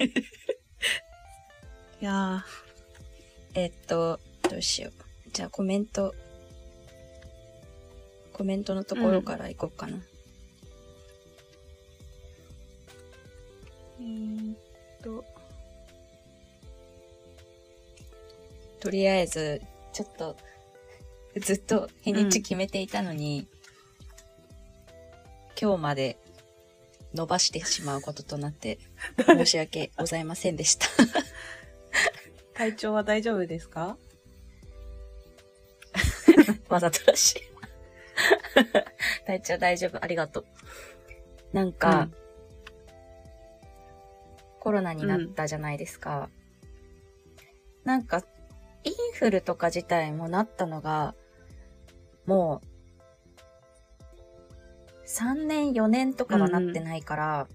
いやえっと、どうしよう。じゃあコメント、コメントのところからいこうかな。ー、えーっと、とりあえず、ちょっと、ずっと日にち決めていたのに、今日まで伸ばしてしまうこととなって、申し訳ございませんでした。体調は大丈夫ですか？わざとらしい。体調大丈夫、ありがとう。なんか、うんコロナになったじゃないですか。なんか、インフルとか自体もなったのが、もう、3年、4年とかはなってないから、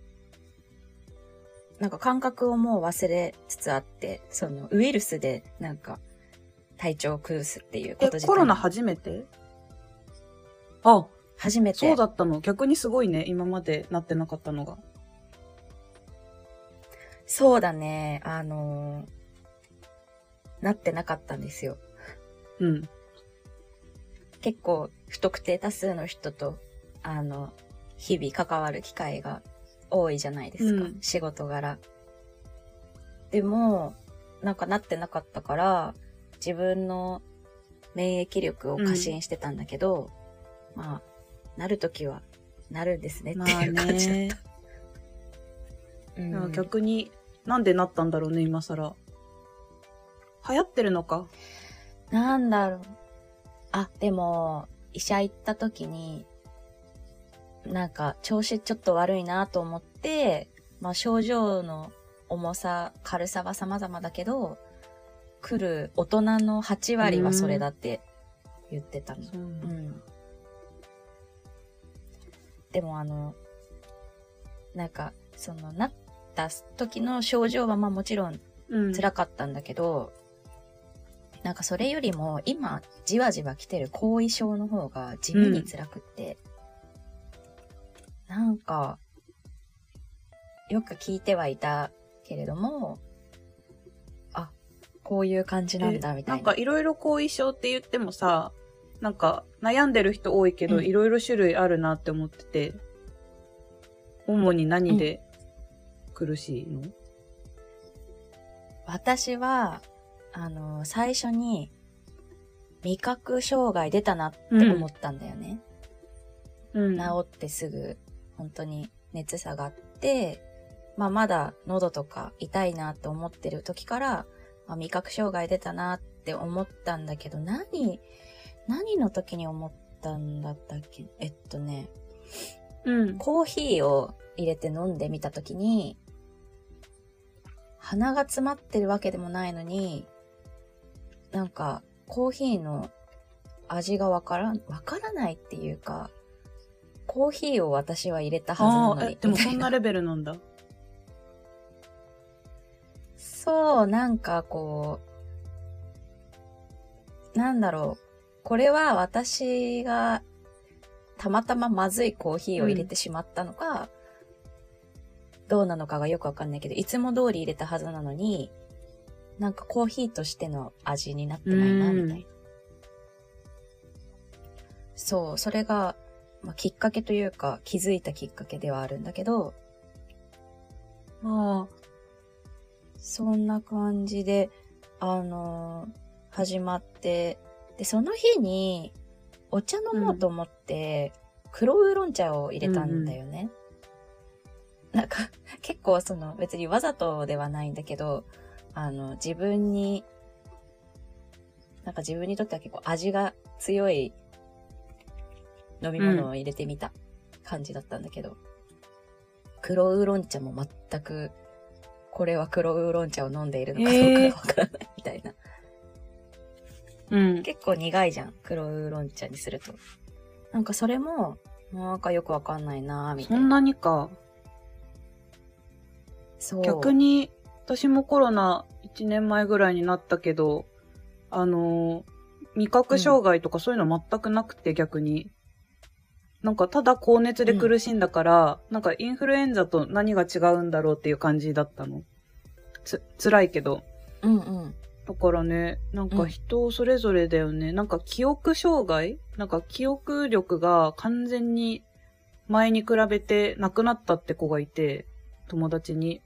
なんか感覚をもう忘れつつあって、そのウイルスでなんか体調を崩すっていうことえ自体コロナ初めて？あ、初めて。そうだったの。逆にすごいね。今までなってなかったのが。そうだね。あのーなってなかったんですよ。うん。結構不特定多数の人と、あの、日々関わる機会が多いじゃないですか。うん仕事柄。でも、なんかなってなかったから、自分の免疫力を過信してたんだけど、まあ、なるときはなるんですねってまあいう感じだっね。た。うんいや逆に、なんでなったんだろうね、今更。流行ってるのか？なんだろう。あ、でも、医者行った時に、なんか、調子ちょっと悪いなと思って、まあ、症状の重さ、軽さは様々だけど、来る大人の8割はそれだって言ってたの。そううん。でもあの、なんか、その、なった時の症状はまあもちろんうん。辛かったんだけど、なんかそれよりも今じわじわ来てる後遺症の方が地味に辛くって、なんか、よく聞いてはいたけれども、あ、こういう感じなんだみたいな。なんかいろいろ後遺症って言ってもさ、なんか悩んでる人多いけど、うんいろいろ種類あるなって思ってて、主に何で苦しいの、私は、あの、最初に味覚障害出たなって思ったんだよね。うん。治ってすぐ、本当に熱下がって、まあまだ喉とか痛いなって思ってる時から、まあ、味覚障害出たなって思ったんだけど、何、何の時に思ったんだったっけ？えっとね、うん。コーヒーを入れて飲んでみた時に、鼻が詰まってるわけでもないのに、なんか、コーヒーの味がわからん、わからないっていうか、コーヒーを私は入れたはずなのに。え、でもそんなレベルなんだ。そう、なんかこう、なんだろう。これは私がたまたままずいコーヒーを入れてしまったのか、どうなのかがよくわかんないけど、いつも通り入れたはずなのに、なんかコーヒーとしての味になってないな、うんみたいな。そう、それが、まあ、きっかけというか、気づいたきっかけではあるんだけど、ああ、そんな感じで、あのー始まって、で、その日に、お茶飲もうと思って、黒ウーロン茶を入れたんだよね。なんか、結構その、別にわざとではないんだけど、あの、自分に、なんか自分にとっては結構味が強い飲み物を入れてみた感じだったんだけど、黒ウーロン茶も全く、これは黒ウーロン茶を飲んでいるのかどうかがわからないみたいな。うん。結構苦いじゃん、黒ウーロン茶にすると。なんかそれも、なんかよくわかんないなぁ、みたいな。そんなにか。そう。逆に、私もコロナ1年前ぐらいになったけど、あのー味覚障害とかそういうの全くなくて、逆に。なんかただ高熱で苦しんだから、なんかインフルエンザと何が違うんだろうっていう感じだったの。つ、辛いけど。うんうん。だからね、なんか人それぞれだよね。なんか記憶障害？なんか記憶力が完全に前に比べてなくなったって子がいて、友達に。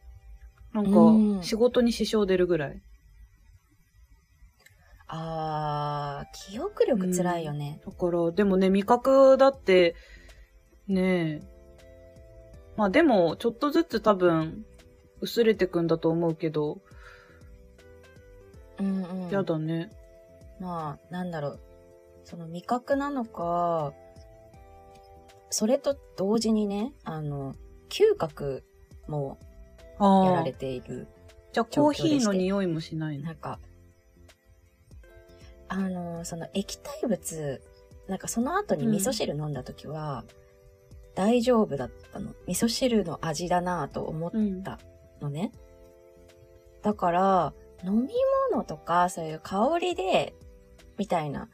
なんうんか仕事に支障出るぐらい。あー、記憶力辛いよね。だから、でもね、味覚だって、ねえ。まあでも、ちょっとずつ多分、薄れてくんだと思うけど、うんうん。やだね。まあ、なんだろう。その味覚なのか、それと同時にね、あの、嗅覚もやられ。ている。じゃあコーヒーの匂いもしないの？なんか、あの、その液体物、なんかその後に味噌汁飲んだ時は、大丈夫だったの。味噌汁の味だなぁと思っ。たのね。だから、飲み物とかそういう香りで、みたいな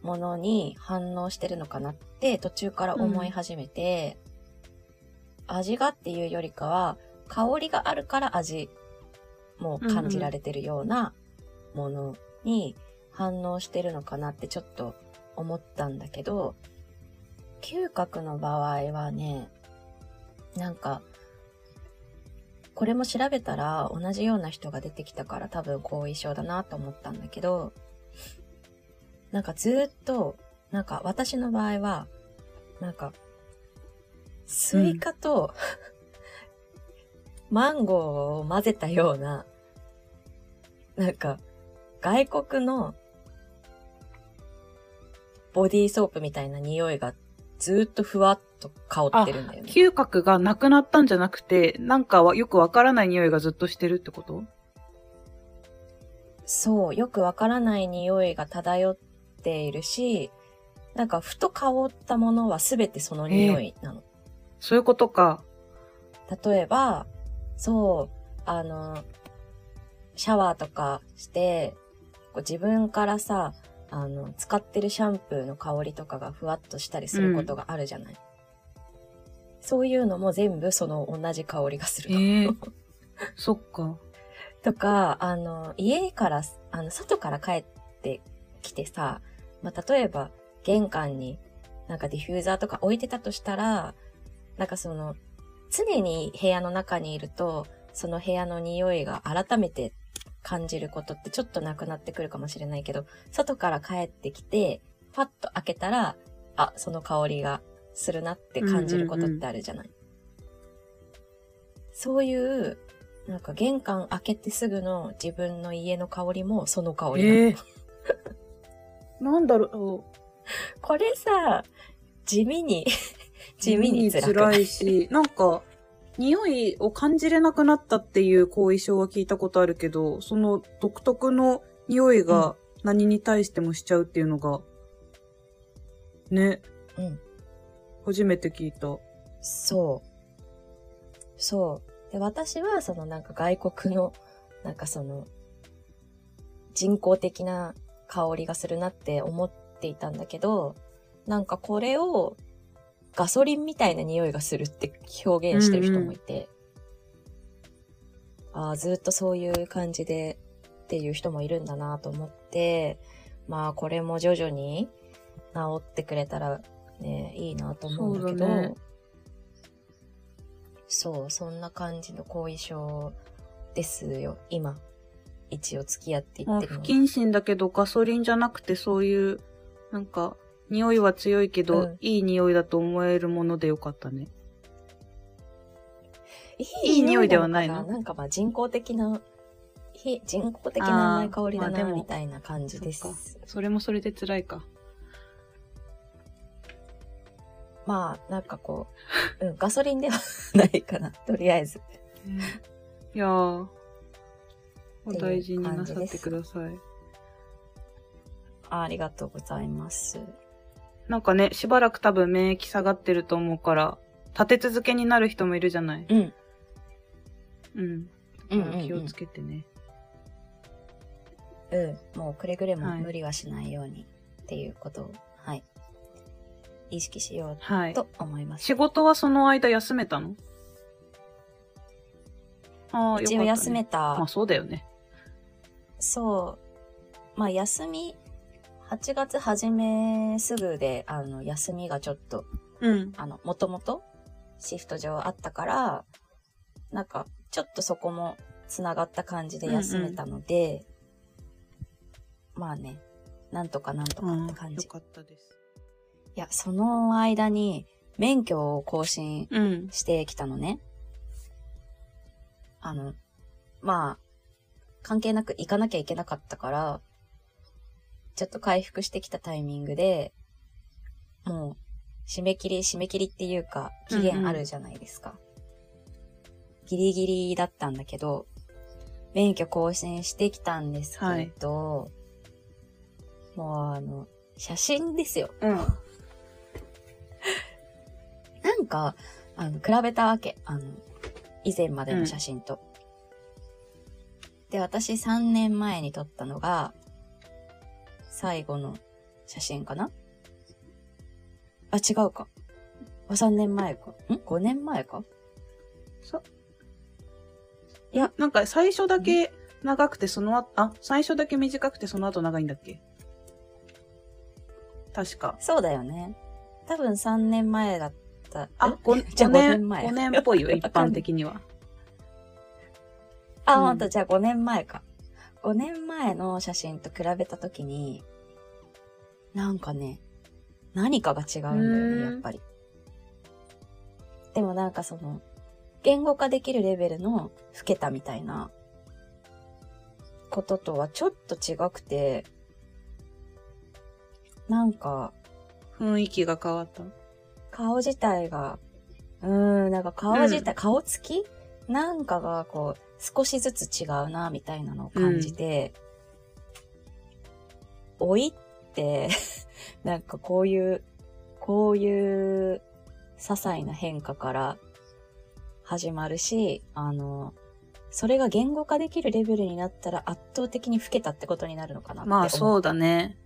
ものに反応してるのかなって途中から思い始めて、味がっていうよりかは、香りがあるから味も感じられてるようなものに反応してるのかなってちょっと思ったんだけど、嗅覚の場合はね、なんか、これも調べたら同じような人が出てきたから多分後遺症だなと思ったんだけど、なんかずーっと、なんか私の場合は、なんか、スイカと、マンゴーを混ぜたような、なんか、外国のボディーソープみたいな匂いがずーっとふわっと香ってるんだよね。嗅覚がなくなったんじゃなくて、なんかはよくわからない匂いがずっとしてるってこと？そう、よくわからない匂いが漂っているし、なんかふと香ったものはすべてその匂いなの。そういうことか。例えば、そう、あの、シャワーとかして、こう自分からさ、あの、使ってるシャンプーの香りとかがふわっとしたりすることがあるじゃない。そういうのも全部その同じ香りがするの。ええ そっか。とか、あの、家から、あの、外から帰ってきてさ、まあ、例えば、玄関になんかディフューザーとか置いてたとしたら、なんかその、常に部屋の中にいると、その部屋の匂いが改めて感じることってちょっとなくなってくるかもしれないけど、外から帰ってきて、パッと開けたら、あ、その香りがするなって感じることってあるじゃない。そういう、なんか玄関開けてすぐの自分の家の香りもその香りなの。ええ なんだろう。これさ、地味に、地味に辛いし、なんか、匂いを感じれなくなったっていう後遺症は聞いたことあるけど、その独特の匂いが何に対してもしちゃうっていうのが、ね、うん。初めて聞いた。そう。そう。で、私はそのなんか外国の、なんかその、人工的な香りがするなって思っていたんだけど、なんかこれをガソリンみたいな匂いがするって表現してる人もいて、ああ、ずっとそういう感じでっていう人もいるんだなと思って、まあこれも徐々に治ってくれたらね、いいなと思うんだけど、そうだね。そう、そんな感じの後遺症ですよ、今。一応付き合っていまあ、ってるの不謹慎だけどガソリンじゃなくてそういう、なんか、匂いは強いけど、うんいい匂いだと思えるものでよかったね。いいい匂いではないの？かなんかまあ人工的な、非人工的な甘い香りだな、あーまあでもみたいな感じですそれもそれで辛いか。まあ、なんかこう、うん、ガソリンではないかな、とりあえず。いやー、おっていう大事になさってください。あありがとうございます。なんかね、しばらく多分免疫下がってると思うから、立て続けになる人もいるじゃない。うん。うん。うんうんうん気をつけてね。うん。もうくれぐれもはい無理はしないようにっていうことを、はい。意識しよはい。うと思います。仕事はその間休めたの？ああ、一応休めた。まあそうだよね。そう。まあ休み、8月初めすぐで、あの、休みがちょっと、うん。あの、もともとシフト上あったから、なんか、ちょっとそこも繋がった感じで休めたので、まあね、なんとかなんとかうんって感じ。よかったです。いや、その間に免許を更新うん。してきたのね。あの、まあ、関係なく行かなきゃいけなかったから、ちょっと回復してきたタイミングで、もう、締め切り、締め切りっていうか、期限あるじゃないですか。ギリギリだったんだけど、免許更新してきたんですけど、もうあの、写真ですよ。うん。なんか、あの、比べたわけ。あの、以前までの写真と。で、私3年前に撮ったのが、最後の写真かな？あ、違うか。あ3年前か。ん ?5 年前か？そいや、なんか最初だけ長くてその後、あ、最初だけ短くてその後長いんだっけ？確か。そうだよね。多分3年前だった。あ、え？5, じゃあ5年、年前5年っぽいよ、一般的には。あ、うんほんと、じゃあ5年前か。5年前の写真と比べたときに、なんかね、何かが違うんだよね、やっぱり。でもなんかその、言語化できるレベルの老けたみたいなこととはちょっと違くて、なんか、雰囲気が変わった？顔自体が、うーん、なんか顔自体、顔つきなんかがこう、少しずつ違うな、みたいなのを感じて、老いって、なんかこういう、こういう、些細な変化から始まるし、あの、それが言語化できるレベルになったら圧倒的に老けたってことになるのかなって思まあそうだね。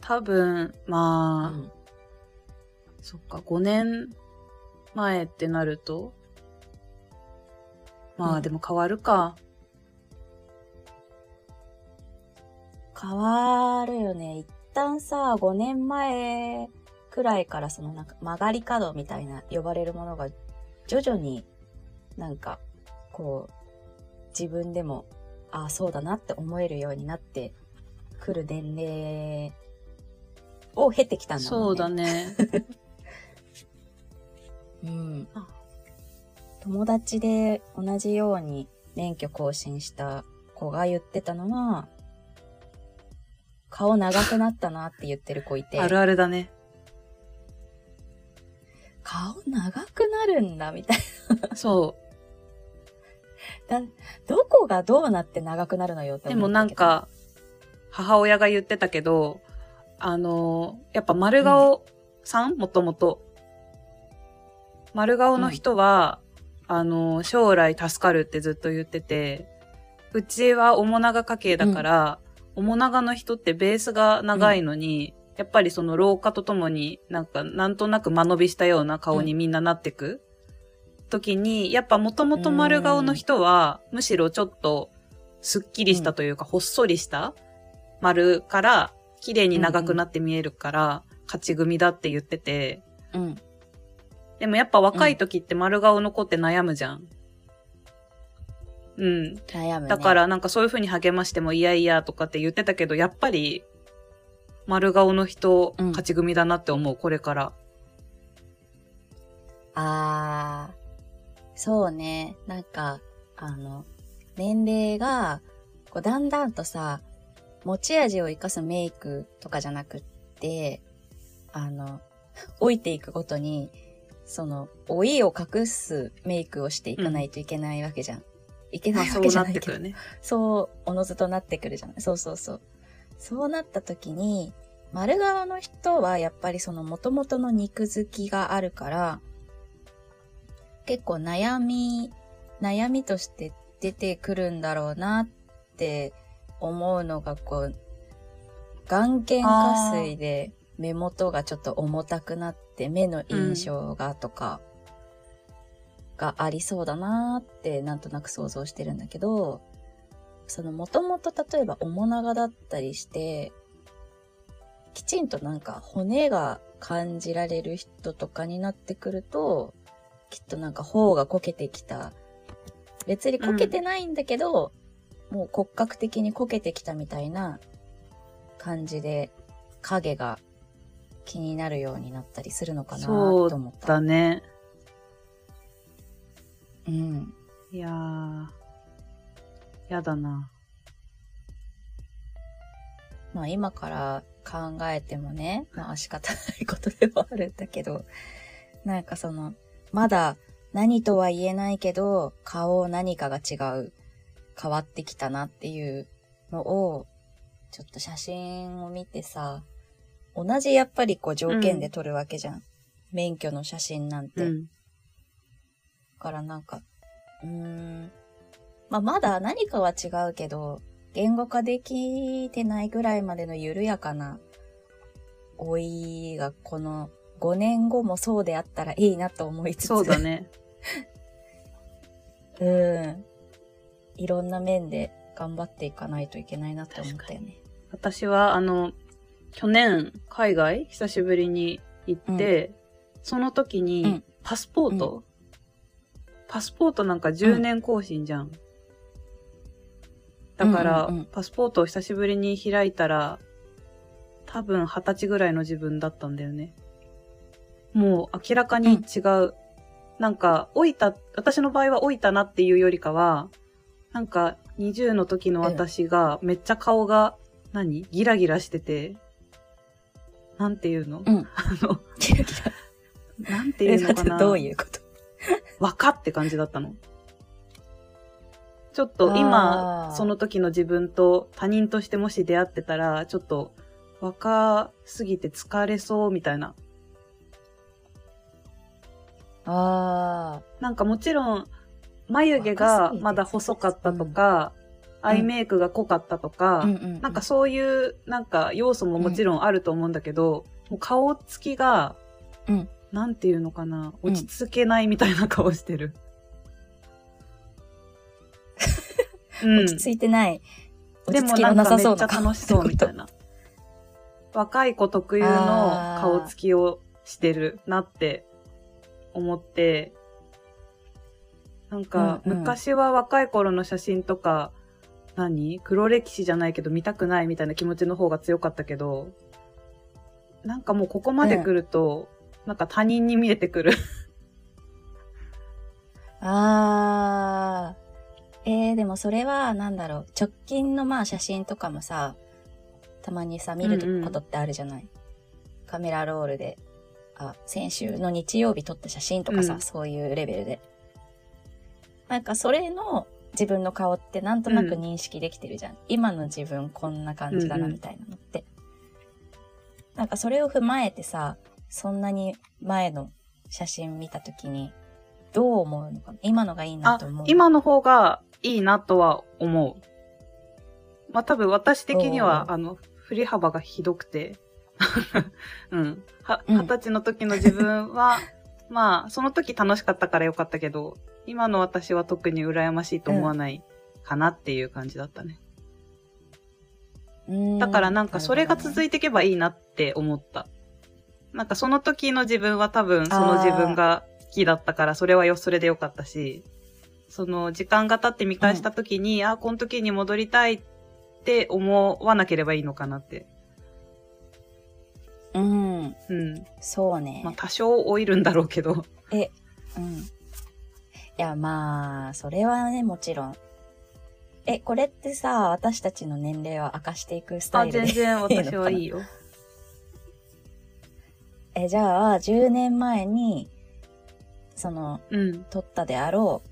多分、まあ、うん。そっか、5年前ってなると、まうんあでも変わるか。変わるよね。一旦さ、5年前くらいからそのなんか曲がり角みたいな呼ばれるものが徐々になんかこう自分でもああそうだなって思えるようになってくる年齢を経てきたんだもんね。そうだね。うんあ。友達で同じように免許更新した子が言ってたのは、顔長くなったなって言ってる子いて、あるあるだね。顔長くなるんだみたいそな。どこがどうなって長くなるのよってう。でも思ったけど。なんか、母親が言ってたけど、あの、やっぱ丸顔さんもともと。丸顔の人は、あの、将来助かるってずっと言ってて、うちは面長家系だから、面長の人ってベースが長いのに、やっぱりその老化とともになんかなんとなく間延びしたような顔にみんななってく、時に、やっぱもともと丸顔の人は、むしろちょっとすっきりしたというか、ほっそりした丸から綺麗に長くなって見えるから、勝ち組だって言ってて、うん。でもやっぱ若い時って丸顔の子って悩むじゃん。うん。悩むね。だか、らなんかそういう風に励ましてもいやいやとかって言ってたけど、やっぱり丸顔の人、うん勝ち組だなって思う、これから。あー、そうね。なんか、あの、年齢が、こう、だんだんとさ、持ち味を生かすメイクとかじゃなくって、あの、老いていくごとに、その、老いを隠すメイクをしていかないといけないわけじゃん。いけないわけじゃないけどなってくる。ね。そう、おのずとなってくるじゃない。そうそうそう。そうなった時に、丸顔の人はやっぱりその元々の肉付きがあるから、結構悩み、悩みとして出てくるんだろうなって思うのがこう、眼瞼下垂で目元がちょっと重たくなって目の印象がとか、がありそうだなーってなんとなく想像してるんだけど、そのもともと例えば面長だったりして、きちんとなんか骨が感じられる人とかになってくると、きっとなんか頬がこけてきた。別にこけてないんだけど、もう骨格的にこけてきたみたいな感じで影が気になるようになったりするのかなと思った。だね。うん。いやー。やだな。まあ今から考えてもね、まあ仕方ないことではあるんだけど、なんかその、まだ何とは言えないけど、顔何かが違う、変わってきたなっていうのを、ちょっと写真を見てさ、同じやっぱりこう条件で撮るわけじゃん。免許の写真なんて。うん。だからなんか、うーん。まあ、まだ何かは違うけど、言語化できてないぐらいまでの緩やかな老いがこの5年後もそうであったらいいなと思いつつ。そうだ。ね。うん。いろんな面で頑張っていかないといけないなって思ったよね。私は、あの、去年、海外、久しぶりに行って、その時うにん、パスポート、パスポートなんか10年更新じゃん。だから、うんうんうん。パスポートを久しぶりに開いたら、多分二十歳ぐらいの自分だったんだよね。もう明らかに違う。なんか、老いた、私の場合は老いたなっていうよりかは、なんか、20の時の私が、めっちゃ顔が、何？ギラギラしてて、なんていうの、うん。あの、キラキラ。なんていうのかな？どういうこと？若って感じだったの。ちょっとあ今、ーその時の自分と他人としてもし出会ってたら、ちょっと若すぎて疲れそうみたいな。あなんかもちろん、眉毛がまだ細かったとか、アイメイクが濃かったとか、あ。うんうんうん。なんかそういう、なんか要素ももちろんあると思うんだけど、もう顔つきが、うんなんていうのかな、落ち着けないみたいな顔してる。うん落ち着いてない。でも落ち着きのなんかめっちゃ楽しそうみたいな。な。若い子特有の顔つきをしてるなって思って、なんかうんうん昔は若い頃の写真とか、何？黒歴史じゃないけど見たくないみたいな気持ちの方が強かったけど、なんかもうここまで来ると、なんか他人に見えてくる。あー。えー、でもそれは、なんだろう、直近のまあ写真とかもさ、たまにさ、見るうんうん。ことってあるじゃない、カメラロールで、あ、先週の日曜日撮った写真とかさ、うん。そういうレベルで。なんかそれの自分の顔ってなんとなく認識できてるじゃん。今の自分こんな感じだなうんうんみたいなのって。なんかそれを踏まえてさ、そんなに前の写真見たときに、どう思うのかな？今のがいいなあと思う。、今の方がいいなとは思う。まあ多分私的には、あの、振り幅がひどくて。うん。は、うん二十歳の時の自分は、まあ、その時楽しかったからよかったけど、今の私は特に羨ましいと思わないかなっていう感じだったね。だからなんかそれが続いいていけばいいなって思った。なんかその時の自分は多分その自分が好きだったからそれはよ、それでよかったし、その時間が経って見返した時に、あ、この時に戻りたいって思わなければいいのかなって。うん。うん。そうね。まあ多少老いるんだろうけど。え、うん。いや、まあ、それはね、もちろん。え、これってさ、私たちの年齢を明かしていくスタあ、イルで。全然私はいいよ。え、じゃあ、10年前に、その、うん。撮ったであろう、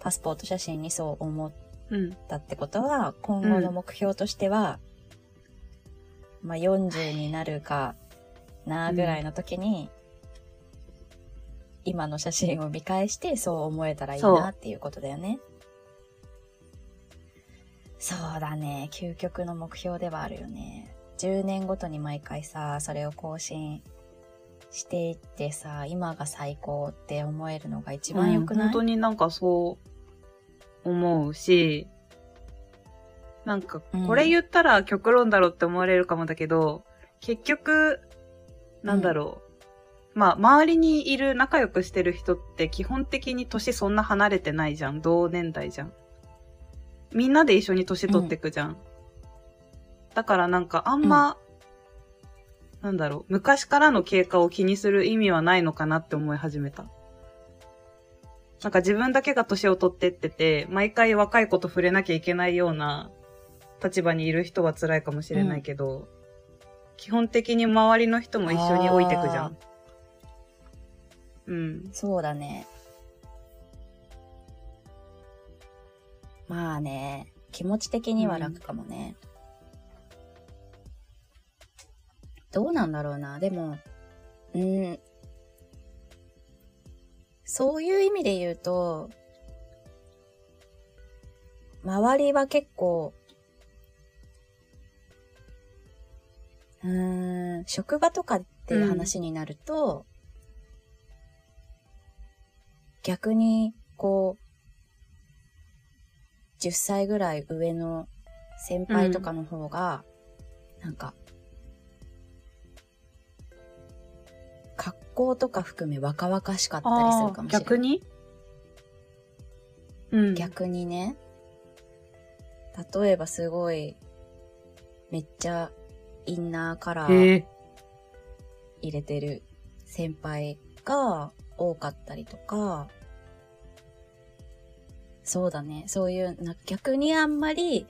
パスポート写真にそう思っうん。たってことは、今後の目標としては、まあ、40になるかなぐらいの時に、今の写真を見返してそう思えたらいいなっていうことだよね。そうだね。究極の目標ではあるよね。10年ごとに毎回さ、それを更新していってさ、今が最高って思えるのが一番良くない、うん、本当になんかそう思うし、なんか、これ言ったら極論だろって思われるかもだけど、結局、なんだろう。まあ、周りにいる仲良くしてる人って基本的に年そんな離れてないじゃん。同年代じゃん。みんなで一緒に年取ってくじゃん。うん、だからなんかあんま、うん、なんだろう、昔からの経過を気にする意味はないのかなって思い始めた。なんか自分だけが年を取ってってて、毎回若い子と触れなきゃいけないような立場にいる人は辛いかもしれないけど、うん、基本的に周りの人も一緒に置いてくじゃん。うん。そうだね。まあね、気持ち的には楽かもね。うん、どうなんだろうな。でも、うん。そういう意味で言うと、周りは結構うーん、職場とかっていう話になると、逆に、こう、10歳ぐらい上の先輩とかの方が、うん、なんか、格好とか含め若々しかったりするかもしれない。逆に？うん。逆にね。例えばすごい、めっちゃインナーカラー入れてる先輩が多かったりとか、そうだね。そういう、な逆にあんまり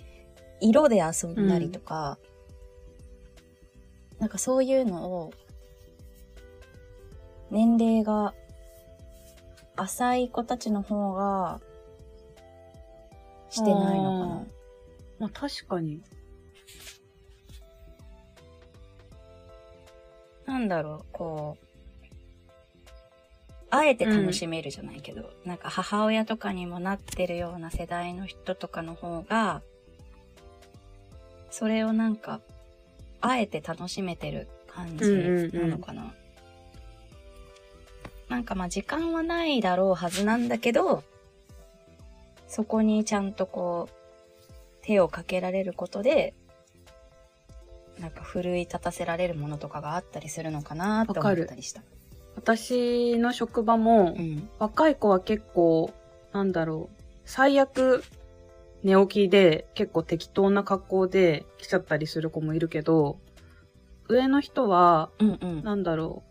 色で遊んだりとか、うん、なんかそういうのを、年齢が浅い子たちの方が、してないのかな。まあ確かに。なんだろう、こう、あえて楽しめるじゃないけど、うん、なんか母親とかにもなってるような世代の人とかの方が、それをなんか、あえて楽しめてる感じなのかな。うんうんうん、なんかまあ時間はないだろうはずなんだけど、そこにちゃんとこう、手をかけられることで、なんか奮い立たせられるものとかがあったりするのかなって思ったりした。私の職場も、うん、若い子は結構、なんだろう、最悪寝起きで結構適当な格好で来ちゃったりする子もいるけど、上の人は、うんうん、なんだろ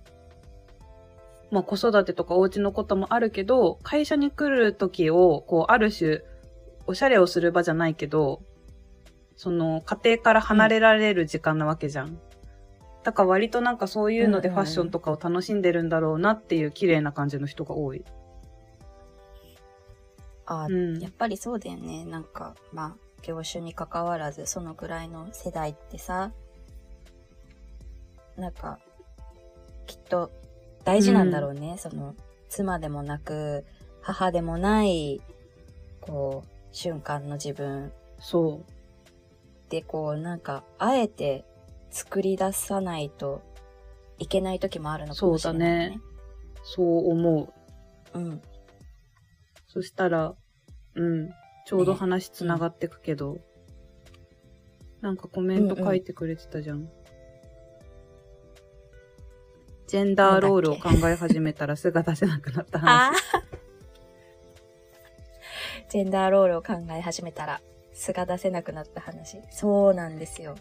う、まあ子育てとかお家のこともあるけど、会社に来る時を、こう、ある種、おしゃれをする場じゃないけど、その、家庭から離れられる時間なわけじゃん。うん、だから割となんかそういうのでファッションとかを楽しんでるんだろうなっていう綺麗な感じの人が多い。あ、うん、やっぱりそうだよね。なんか、まあ、業種に関わらず、そのくらいの世代ってさ、なんか、きっと大事なんだろうね。うん、その、妻でもなく、母でもない、こう、瞬間の自分。そう。で、こう、なんか、あえて作り出さないといけない時もあるのかもしれない、ね、そうだね。そう思う。うん。そしたら、うん。ちょうど話つながってくけど、ねうん、なんかコメント書いてくれてたじゃん。うんうん、ジェンダーロールを考え始めたらすが出せなくなった話。ジェンダーロールを考え始めたら素が出せなくなった話。そうなんですよ。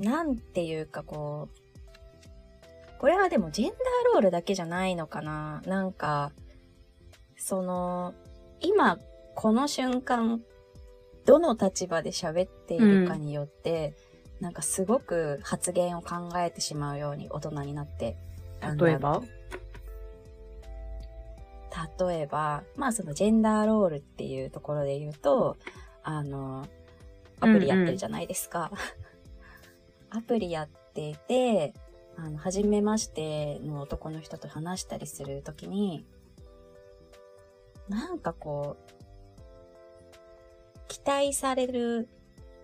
なんていうかこう、これはでもジェンダーロールだけじゃないのかな。なんか、その、今、この瞬間、どの立場で喋っているかによって、うん、なんかすごく発言を考えてしまうように大人になって。例えば？例えば、まあそのジェンダーロールっていうところで言うと、あの、アプリやってるじゃないですか。うんうん、アプリやっていて、あの、初めましての男の人と話したりするときに、なんかこう、期待される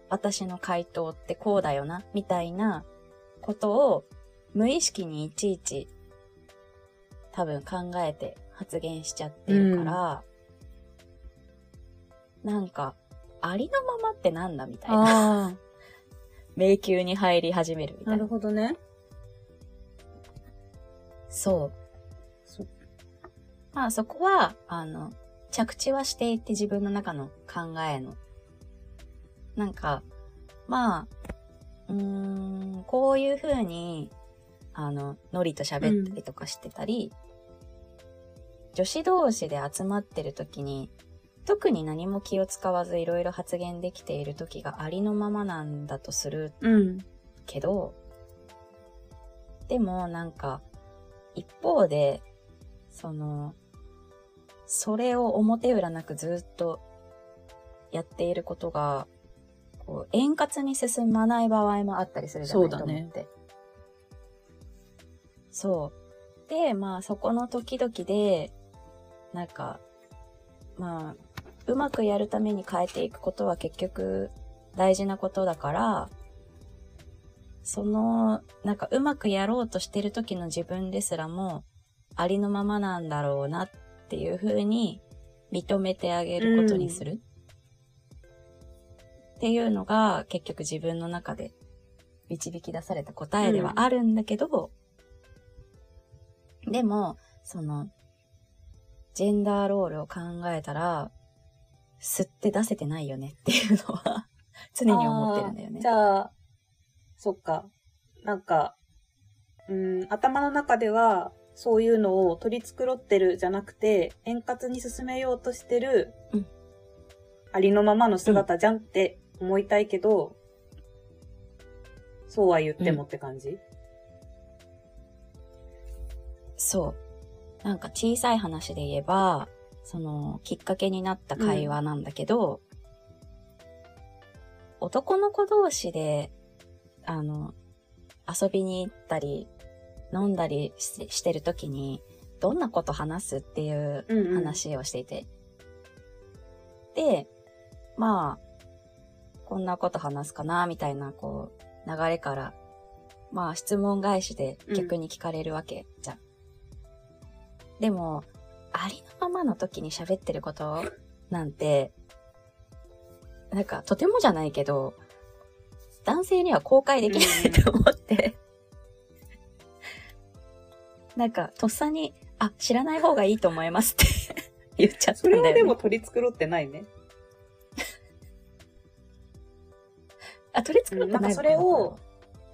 私の回答ってこうだよな、みたいなことを無意識にいちいち多分考えて発言しちゃってるから、なんか、ありのままってなんだみたいな。あ迷宮に入り始めるみあ、ないたな。るほどね。そう。そまあそこは、あの、着地はしていて自分の中の考えの。なんか、まあ、うーん、こういう風に、あの、ノリと喋ったりとかしてたり、女子同士で集まってる時に、特に何も気を使わずいろいろ発言できている時がありのままなんだとするうん。けど、でもなんか、一方で、その、それを表裏なくずっとやっていることが、こう、円滑に進まない場合もあったりするじゃない？そうだねと思って。そう。で、まあそこの時々で、なんか、まあ、うまくやるために変えていくことは結局大事なことだから、その、なんかうまくやろうとしてる時の自分ですらも、ありのままなんだろうなっていう風に認めてあげることにする。っていうのが結局自分の中で導き出された答えではあるんだけど、でも、その、ジェンダーロールを考えたら、吸って出せてないよねっていうのは 常に思ってるんだよね。じゃあ、そっか。なんか、うん、頭の中では、そういうのを取り繕ってるじゃなくて、円滑に進めようとしてる、うんありのままの姿じゃんって思いたいけど、そうは言ってもって感じ、そう。なんか小さい話で言えば、その、きっかけになった会話なんだけど、男の子同士で、あの、遊びに行ったり、飲んだりししてるときに、どんなこと話すっていううんうん話をしていて。で、まあ、こんなこと話すかな、みたいな、こう、流れから、まあ、質問返しで逆に聞かれるわけじゃん。でも、ありのままの時に喋ってること？なんて、なんか、とてもじゃないけど、男性には公開できないと思って、なんか、とっさに、あ、知らない方がいいと思いますって 言っちゃったそんだよ、ね。れはでも取り繕ってないね。あ、取り繕ってないのうんなんかそれを、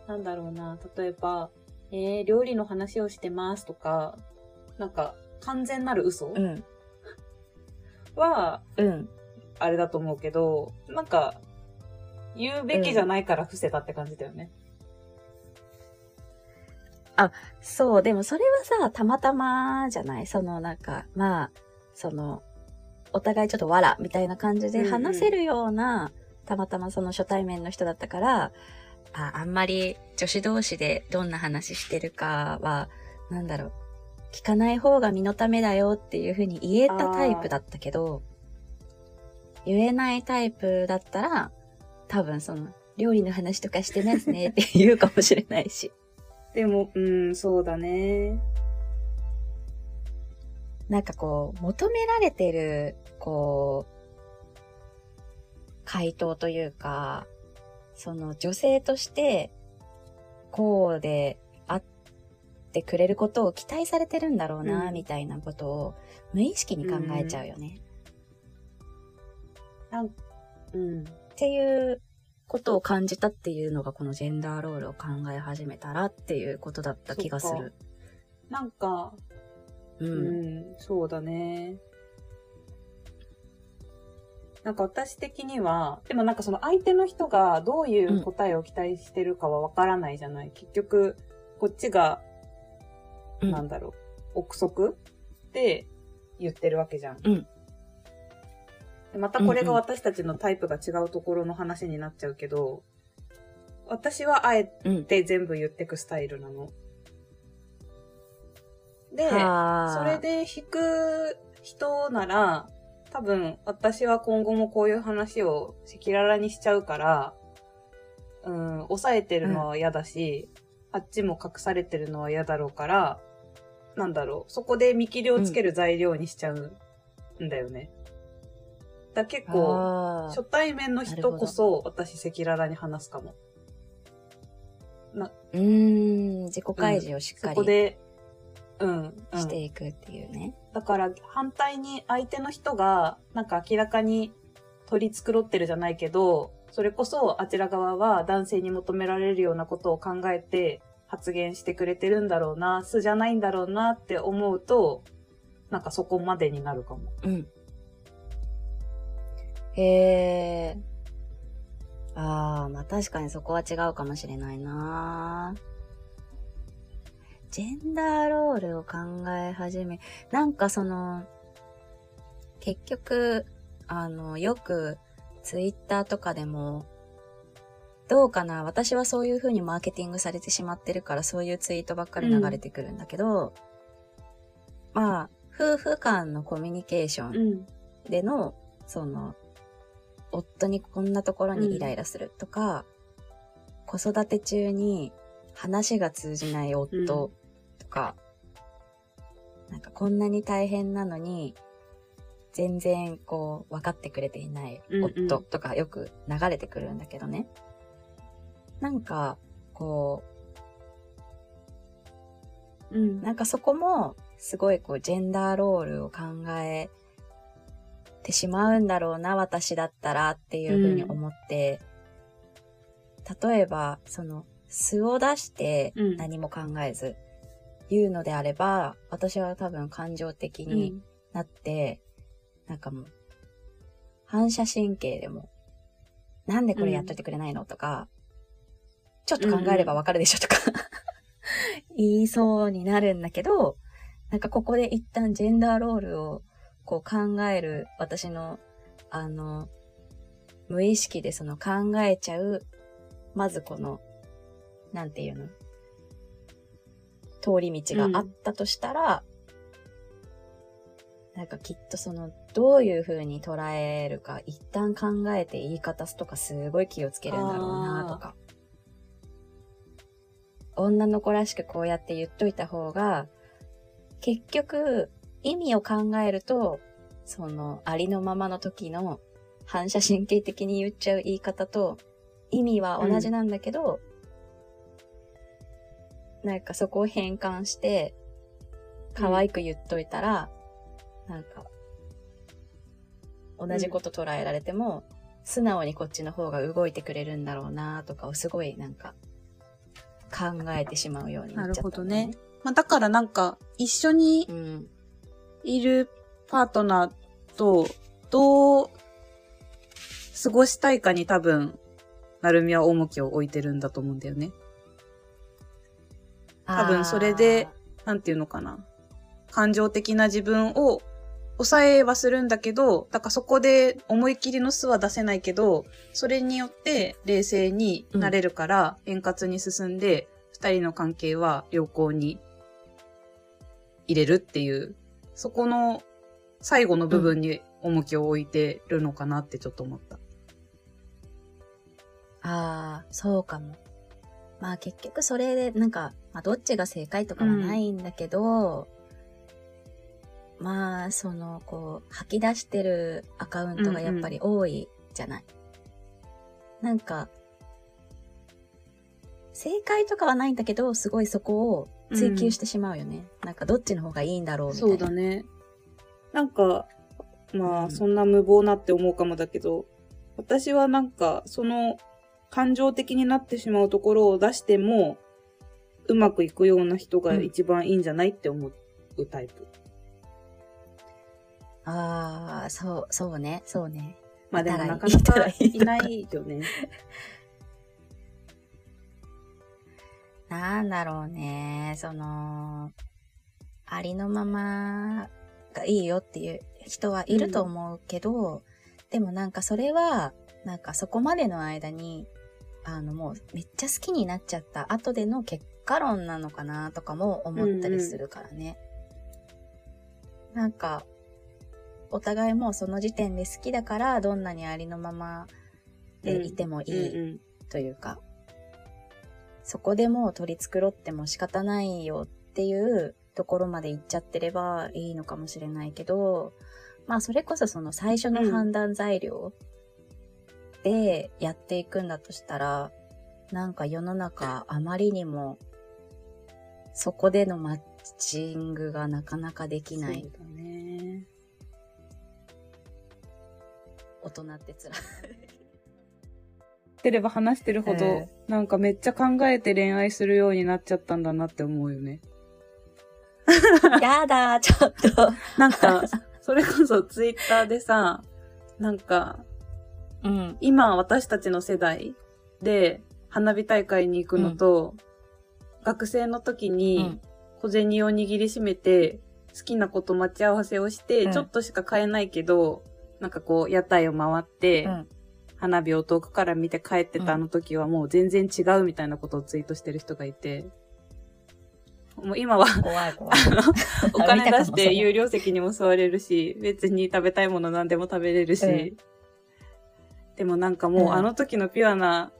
なんだろうな、例えば、えー、料理の話をしてますとか、なんか、完全なる嘘？うん、は、うん。あれだと思うけど、なんか、言うべきじゃないから伏せたって感じだよね。そう、でもそれはさ、たまたまじゃない？そのなんか、まあ、その、お互いちょっとわら、みたいな感じでうんうん。話せるような、たまたまその初対面の人だったから、あ、あんまり女子同士でどんな話してるかは、なんだろう、聞かない方が身のためだよっていうふうに言えたタイプだったけど、言えないタイプだったら、多分その、料理の話とかしてますねって言うかもしれないし。でも、うん、そうだね。なんかこう、求められてる、こう、回答というか、その女性として、こうであってくれることを期待されてるんだろうな、うんみたいなことを無意識に考えちゃうよね。なんうん。っていうことを感じたっていうのがこのジェンダーロールを考え始めたらっていうことだった気がする。なんか、う。うんん、そうだね。なんか私的には、でもなんかその相手の人がどういう答えを期待してるかはわからないじゃない、結局、こっちが、うんなんだろう、憶測で言ってるわけじゃん。うんでまたこれが私たちのタイプが違うところの話になっちゃうけど、私はあえうん。て全部言ってくスタイルなの。で、はあそれで引く人なら、多分私は今後もこういう話を赤裸々にしちゃうから、うん、抑えてるのは嫌だし、あっちも隠されてるのは嫌だろうから、なんだろう、そこで見切りをつける材料にしちゃうんだよね。だから結構、初対面の人こそ私赤裸々に話すかも。な、うーん、自己開示をしっそかりこで、うん、うん。していくっていうね。だから反対に相手の人がなんか明らかに取り繕ってるじゃないけど、それこそあちら側は男性に求められるようなことを考えて発言してくれてるんだろうな、素じゃないんだろうなって思うと、なんかそこまでになるかも。うん。へえ。ああ、まあ確かにそこは違うかもしれないな。ジェンダーロールを考え始め、なんかその、結局、あの、よくツイッターとかでも、どうかな？私はそういう風にマーケティングされてしまってるからそういうツイートばっかり流れてくるんだけど、まあ、夫婦間のコミュニケーションん。での、その、夫にこんなところにイライラするとか、子育て中に話が通じない夫とか、なんかこんなに大変なのに、全然こう分かってくれていないうんうん夫とかよく流れてくるんだけどね。なんか、こうん。う、。なんかそこも、すごいこう、ジェンダーロールを考えてしまうんだろうな、私だったらっていうふうに思って、例えば、その、素を出してうん。何も考えず言うのであれば、私は多分感情的になって、なんかもう、反射神経でも、なんでこれやっといてくれないのとか、ちょっと考えればわかるでしょとか、言いそうになるんだけど、なんかここで一旦ジェンダーロールをこう考える私の、あの、無意識でその考えちゃう、まずこの、なんていうの？通り道があったとしたら、なんかきっとその、どういう風に捉えるか、一旦考えて言い方すとかすごい気をつけるんだろうなとか。女の子らしくこうやって言っといた方が、結局、意味を考えると、その、ありのままの時の反射神経的に言っちゃう言い方と、意味は同じなんだけど、なんかそこを変換して、可愛く言っといたら、なんか、同じこと捉えられても、素直にこっちの方が動いてくれるんだろうなとかをすごいなんか、考えてしまうようになっちゃった、なるほどね。まあ、だからなんか、一緒にうん。いるパートナーと、どう過ごしたいかに多分、なるみは重きを置いてるんだと思うんだよね。多分それでなんていうのかな。感情的な自分を抑えはするんだけど、だからそこで思い切りの素は出せないけど、それによって冷静になれるから、円滑に進んで、二人の関係は良好に入れるっていう、そこの最後の部分に重きを置いてるのかなってちょっと思った。ああ、そうかも。まあ結局それで、なんか、まあどっちが正解とかはないんだけど、まあ、その、こう、吐き出してるアカウントがやっぱり多いじゃない。なんか、正解とかはないんだけど、すごいそこを追求してしまうよね。なんかどっちの方がいいんだろうみたいな。そうだね。なんか、まあ、うんそんな無謀なって思うかもだけど、私はなんか、その、感情的になってしまうところを出しても、うまくいくような人が一番いいんじゃないって思うタイプ。ああ、そう、そうね、そうね。まあでもなかなかいいないよね。なんだろうね、その、ありのままがいいよっていう人はいると思うけど、でもなんかそれは、なんかそこまでの間に、あのもうめっちゃ好きになっちゃった後での結果論なのかなとかも思ったりするからね。なんか、お互いもうその時点で好きだから、どんなにありのままでいてもいいうん。というか、そこでもう取り繕っても仕方ないよっていうところまで行っちゃってればいいのかもしれないけど、まあそれこそその最初の判断材料でやっていくんだとしたら、なんか世の中あまりにもそこでのマッチングがなかなかできない。そうだね。大人って辛い。てれば話してるほど、えなんかめっちゃ考えて恋愛するようになっちゃったんだなって思うよね。やだ、ちょっと。なんか、それこそツイッターでさ、なんか、うん。今私たちの世代で花火大会に行くのと、学生の時うにん。小銭を握りしめて、好きな子と待ち合わせをして、うんちょっとしか買えないけど、なんかこう、屋台を回って、うん。花火を遠くから見て帰ってたあの時はもう全然違うみたいなことをツイートしてる人がいて、もう今は。お金出して有料席にも座れるし、別に食べたいもの何でも食べれるし、うんでもなんかもう、うんあの時のピュアな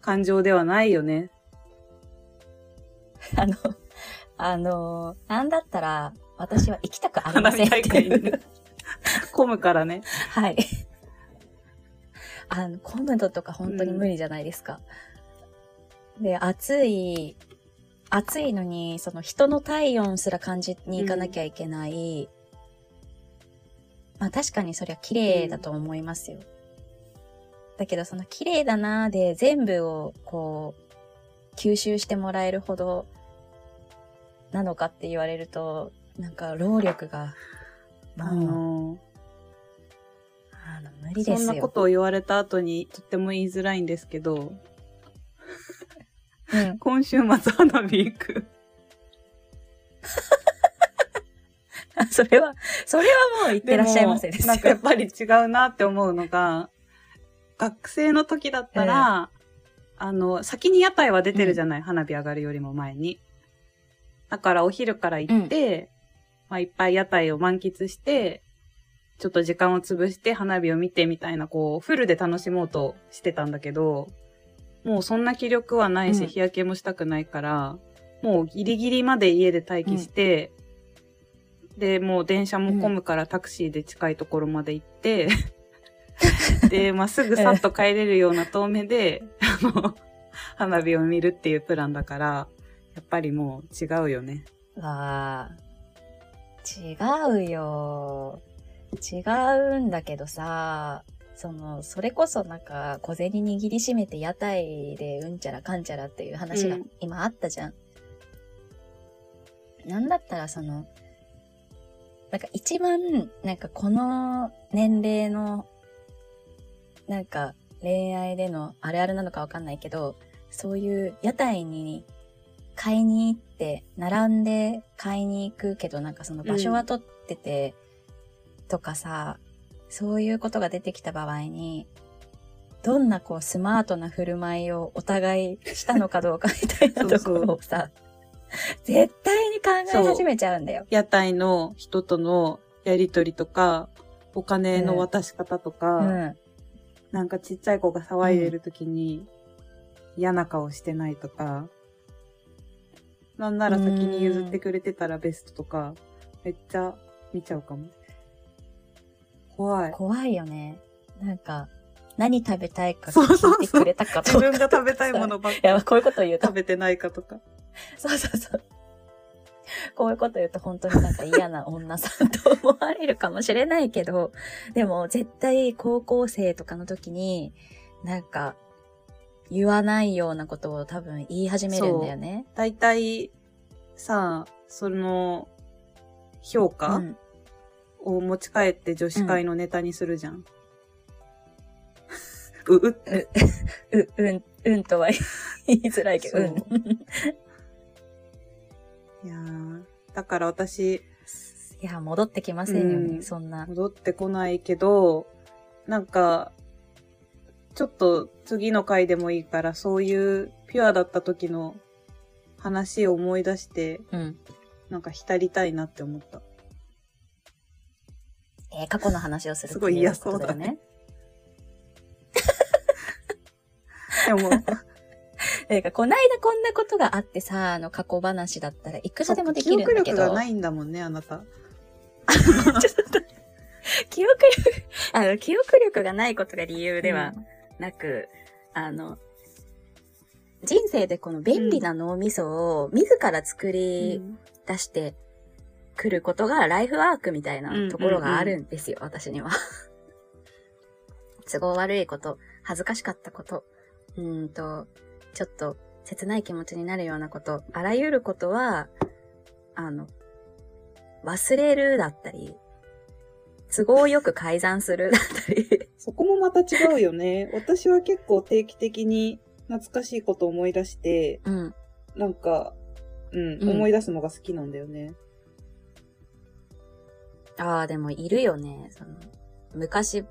感情ではないよね。あの、あの、なんだったら、私は行きたくありま花せん。混むからね。はい。あの、混むのとか本当に無理じゃないですか。で、暑い、暑いのに、その人の体温すら感じに行かなきゃいけない。まあ確かにそりゃ綺麗だと思いますよ。だけどその綺麗だなーで全部をこう、吸収してもらえるほどなのかって言われると、なんか労力が、あのあの、無理ですよ。そんなことを言われた後にとっても言いづらいんですけど、うん。今週末花火行く。それは、それはもう言ってらっしゃいませですなんかやっぱり違うなって思うのが、学生の時だったら、あの、先に屋台は出てるじゃない、花火上がるよりも前に。だからお昼から行って、まあいっぱい屋台を満喫して、ちょっと時間を潰して花火を見てみたいな、こう、フルで楽しもうとしてたんだけど、もうそんな気力はないし、うん。日焼けもしたくないから、もうギリギリまで家で待機して、で、もう電車も混むからタクシーで近いところまで行って、で、まあ、すぐさっと帰れるような遠目で、あの、花火を見るっていうプランだから、やっぱりもう違うよね。わあ、違うよ。違うんだけどさ、その、それこそなんか、小銭握りしめて屋台でうんちゃらかんちゃらっていう話がうん今あったじゃん。なんだったらその、なんか一番、なんかこの年齢の、なんか恋愛でのあるあるなのかわかんないけど、そういう屋台に買いに行って、並んで買いに行くけど、なんかその場所は取ってて、とかさ、そういうことが出てきた場合に、どんなこうスマートな振る舞いをお互いしたのかどうかみたいなところをさ、絶対に考え始めちゃうんだよ。屋台の人とのやりとりとか、お金の渡し方とか、うん。なんかちっちゃい子が騒いでる時に嫌な顔してないとか、なんなら先に譲ってくれてたらベストとか、めっちゃ見ちゃうかも。怖い。怖いよね。なんか、何食べたいか聞いてくれたかと自か。分が食べたいものばっ いや、かこういうこと言うと食べてないかとか。そうそうそう。こういうこと言うと本当になんか嫌な女さんと思われるかもしれないけど、でも絶対高校生とかの時に、なんか、言わないようなことを多分言い始めるんだよね。だいたい、さあ、その、評価、うん。を持ち帰って女子会のネタにするじゃん。う、う、う、うん、うんとは言いづらいけど、うん。いやーだから私、いや、戻ってきませんよね、うんそんな。戻ってこないけど、なんか、ちょっと次の回でもいいから、そういうピュアだった時の話を思い出して、うん。なんか浸りたいなって思った。えー過去の話をするすごい嫌そうだね。でも、なんか、こないだこんなことがあってさ、あの、過去話だったらいくらでもできるんだけど。記憶力がないんだもんね、あなた。ちょっと、記憶力、あの、記憶力がないことが理由ではなく、うん、あの、人生でこの便利な脳みそを自ら作り出してくることがライフワークみたいなところがあるんですよ、私には。都合悪いこと、恥ずかしかったこと、うんと、ちょっと切ない気持ちになるようなこと、あらゆることは、あの、忘れるだったり、都合よく改ざんするだったり。そこもまた違うよね。私は結構定期的に懐かしいことを思い出して、うん、なんか、うん、うん、思い出すのが好きなんだよね。ああ、でもいるよね。その、昔、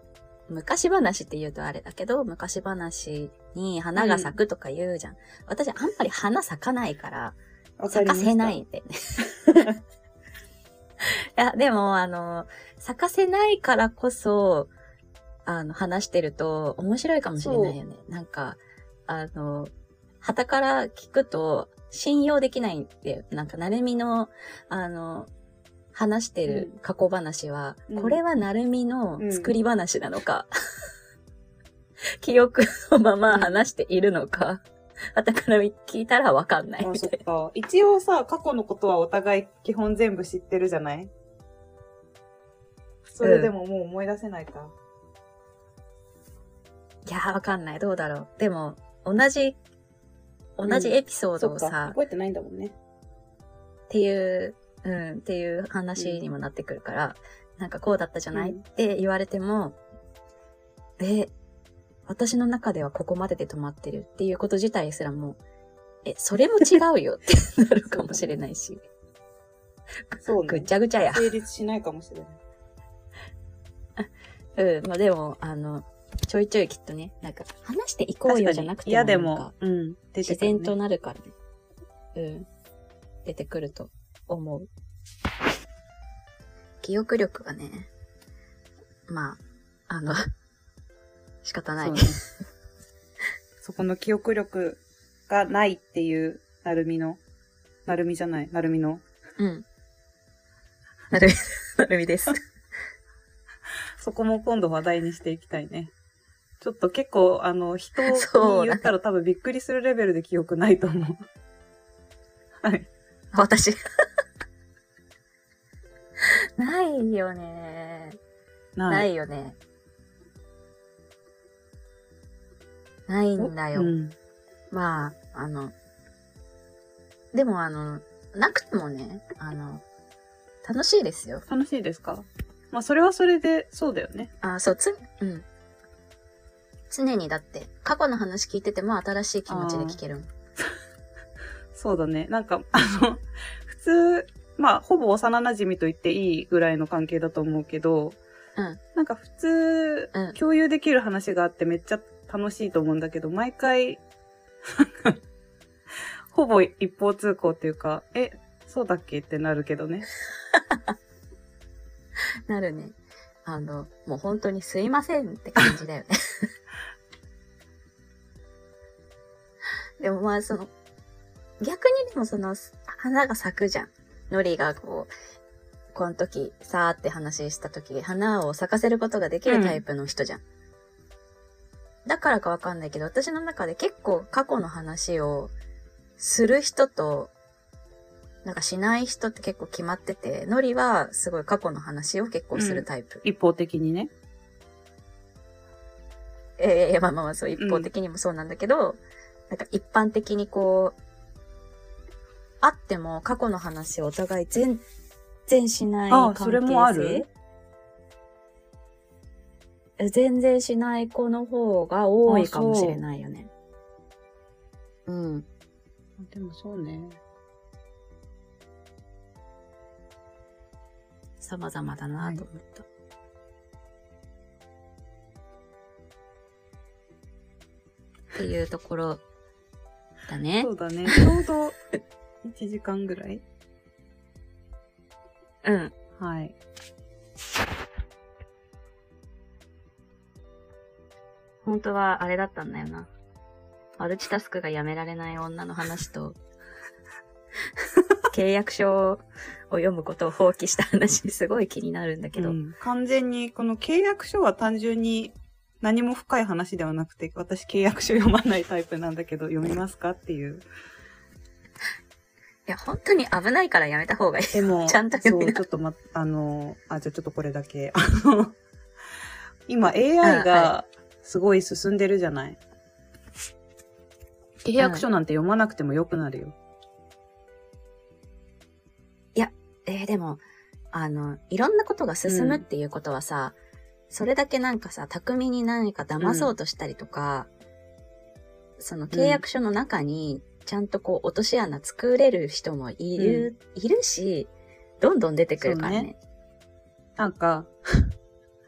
昔話って言うとあれだけど、昔話に花が咲くとか言うじゃん。うん、私あんまり花咲かないから、咲かせないんでね。いや、でも、あの、咲かせないからこそ、あの、話してると面白いかもしれないよね。なんか、あの、旗から聞くと信用できないんで、なんか、なるみの、あの、話してる過去話は、うん、これはなるみの作り話なのか、うん、記憶のまま話しているのか、たから聞いたらわかんないみたいな。一応さ、過去のことはお互い基本全部知ってるじゃない？それでももう思い出せないか。うん、いやわかんない。どうだろう。でも、同じ、同じエピソードをさ、うん、覚えてないんだもんね。っていう、うん、っていう話にもなってくるから、うん、なんかこうだったじゃない、って言われても、え、私の中ではここまでで止まってるっていうこと自体すらも、え、それも違うよって なるかもしれないし。そうね。ぐちゃぐちゃや。成立しないかもしれない。うん、まあでも、あの、ちょいちょいきっとね、なんか、話していこうよじゃなくても、いやでも、うん、自然となるからね。うん。出てくると思う。記憶力がね、まあ、あの、仕方ない。そ,、ね、そこの記憶力がないっていう、なるみの、なるみじゃない、なるみの。うん。なるみ、なるみです。そこも今度話題にしていきたいね。ちょっと結構、あの、人に言ったら多分びっくりするレベルで記憶ないと思う。はい。私。ないよね。ない。ないよね。ないんだよ。うん、まあ、あの、でもあの、なくてもね、あの、楽しいですよ。楽しいですか？まあ、それはそれで、そうだよね。あ、そう、つ、うん。常にだって、過去の話聞いてても新しい気持ちで聞ける そうだね。なんか、あの、普通、まあ、ほぼ幼馴染と言っていいぐらいの関係だと思うけど、うん。なんか普通、うん、共有できる話があってめっちゃ楽しいと思うんだけど、毎回、ほぼ一方通行っていうか、え、そうだっけってなるけどね。なるね。あの、もう本当にすいませんって感じだよね。でもまあその、逆にでもその、花が咲くじゃん。のりがこう、この時、さーって話した時、花を咲かせることができるタイプの人じゃん。うん、だからかわかんないけど、私の中で結構過去の話をする人と、なんかしない人って結構決まってて、のりはすごい過去の話を結構するタイプ。うん、一方的にね。ええー、まあまあまあそう、一方的にもそうなんだけど、うん、なんか一般的にこう、あっても過去の話をお互い全然しない関係性。あ、それもある全然しない子の方が多いかもしれないよね。ううん。でもそうね。様々だなと思った。はい、っていうところだね。そうだね。ちょうど1時間ぐらいうん。はい。本当はあれだったんだよな。マルチタスクがやめられない女の話と、契約書を読むことを放棄した話、すごい気になるんだけど。うん完全に、この契約書は単純に何も深い話ではなくて、私契約書読まないタイプなんだけど、読みますかっていう。いや、本当に危ないからやめた方がいい。でも、ちゃんと読みそう、なちょっとま、あの、あ、じゃあちょっとこれだけ。あの、今 AI あがすごい進んでるじゃない。契約書なんて読まなくてもよくなるよ。えーでも、あの、いろんなことが進むっていうことはさ、それだけなんかさ、巧みに何か騙そうとしたりとか、その契約書の中に、ちゃんとこう、落とし穴作れる人もいる、いるし、どんどん出てくるからね。そうなんか、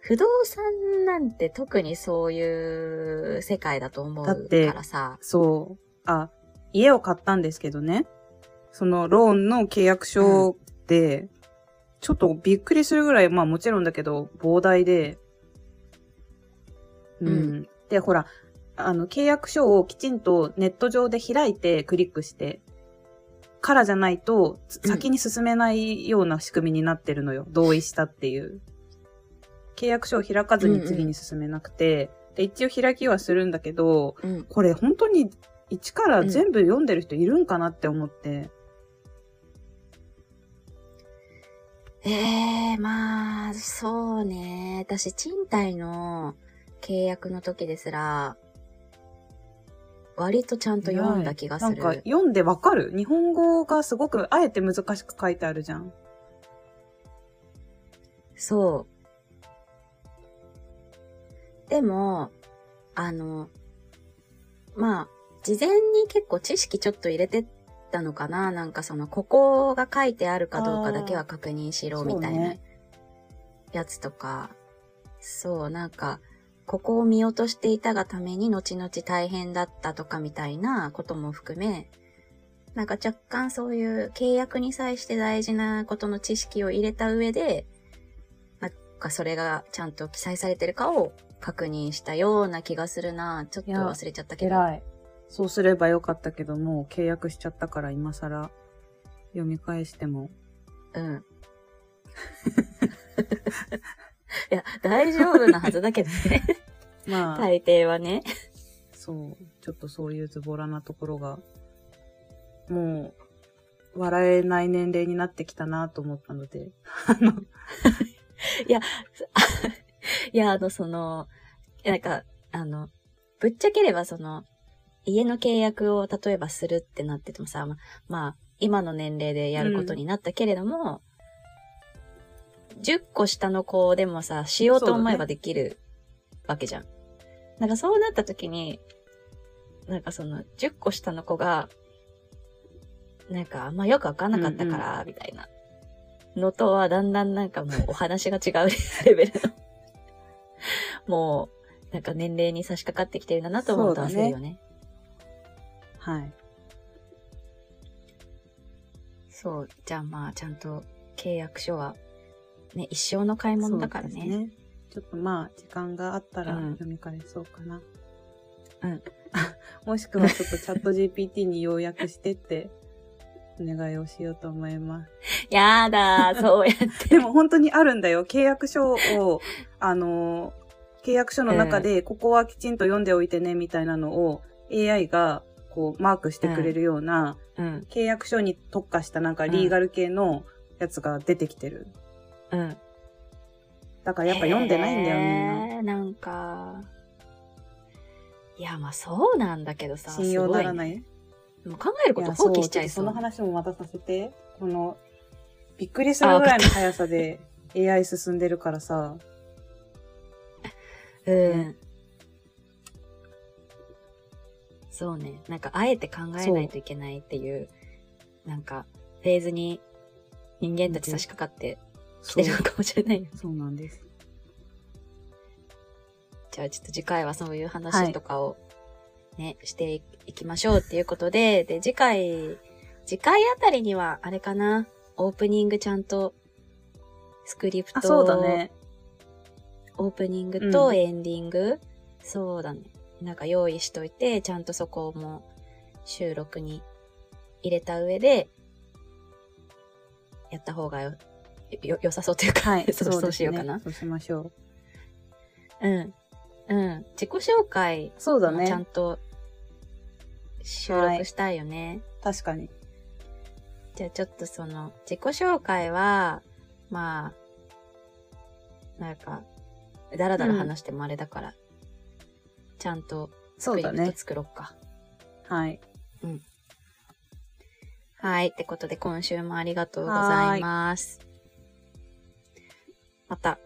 不動産なんて特にそういう世界だと思うだってからさ。そう、あ、家を買ったんですけどね。そのローンの契約書で、ちょっとびっくりするぐらい、まあもちろんだけど、膨大で、うん。うんで、ほら、あの、契約書をきちんとネット上で開いてクリックして、からじゃないと、先に進めないような仕組みになってるのよ。同意したっていう。契約書を開かずに次に進めなくて、で、一応開きはするんだけど、うん。これ本当に一から全部読んでる人いるんかなって思って。ええまあ、そうね。私、賃貸の契約の時ですら、割とちゃんと読んだ気がする。なんか読んでわかる？日本語がすごくあえて難しく書いてあるじゃん。そう。でも、あの、まあ、事前に結構知識ちょっと入れてったのかななんかその、ここが書いてあるかどうかだけは確認しろみたいなそうね。やつとか、そう、なんか、ここを見落としていたがために後々大変だったとかみたいなことも含め、なんか若干そういう契約に際して大事なことの知識を入れた上で、なんかそれがちゃんと記載されてるかを確認したような気がするな。ちょっと忘れちゃったけど。偉い。そうすればよかったけど、もう契約しちゃったから今更読み返しても。うん。いや、大丈夫なはずだけどね。まあ、大抵はね。そう、ちょっとそういうズボラなところが、もう、笑えない年齢になってきたなと思ったので、あの、いや、あの、その、なんか、あの、ぶっちゃければその、家の契約を例えばするってなっててもさ、ままあ、今の年齢でやることになったけれども、10個下の子でもさ、しようと思えばできるわけじゃん。なんかそうなった時に、なんかその、10個下の子が、なんかあんまよくわかんなかったから、みたいなのとはだんだんなんかもうお話が違うレベルの、もう、なんか年齢に差し掛かってきてるんだなと思うと焦るよね。はい。そう。じゃあまあ、ちゃんと契約書は、ね、一生の買い物だからね。ね。ちょっとまあ、時間があったらうん読み返そうかな。うん。もしくはちょっとチャット GPT に要約してって、お願いをしようと思います。やだー、そうやって。でも本当にあるんだよ。契約書を、あの、契約書の中で、ここはきちんと読んでおいてね、みたいなのを AI が、こう、マークしてくれるような、うん。契約書に特化したなんかリーガル系のやつが出てきてる。うん。だからやっぱ読んでないんだよ、みんな。なんか、いや、まあそうなんだけどさ、信用ならい。ないもう考えること放棄しちゃいそう。その話もまたさせて。この、びっくりするぐらいの速さで AI 進んでるからさ。うん。そうね。なんか、あえて考えないといけないっていう、なんか、フェーズに人間たち差し掛かってきてるのかもしれないよ。そうなんです。じゃあちょっと次回はそういう話とかをね、していきましょうっていうことで、で、次回、次回あたりには、あれかな、オープニングちゃんと、スクリプト、あ、そうだね。オープニングとうんエンディング、そうだね。なんか用意しといて、ちゃんとそこも収録に入れた上で、やった方がよ、よ、良さそうというか、はい。そうそうしようかな。そうしましょうん。うん。自己紹介う。そうだもちゃんね。と収録したいよね。確かに。じゃあちょっとその、自己紹介は、まあ、なんか、だらだら話してもあれだから、ちゃんとそうだね。作ろっか。はい。はい。ってことで今週もありがとうございます。また、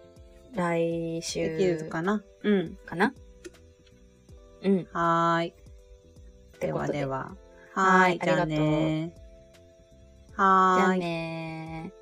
来週できるかな？うん。かな？うん。はーい。てことでではでは。ははいい。じゃあありがとうね。じゃあはーい。ねー。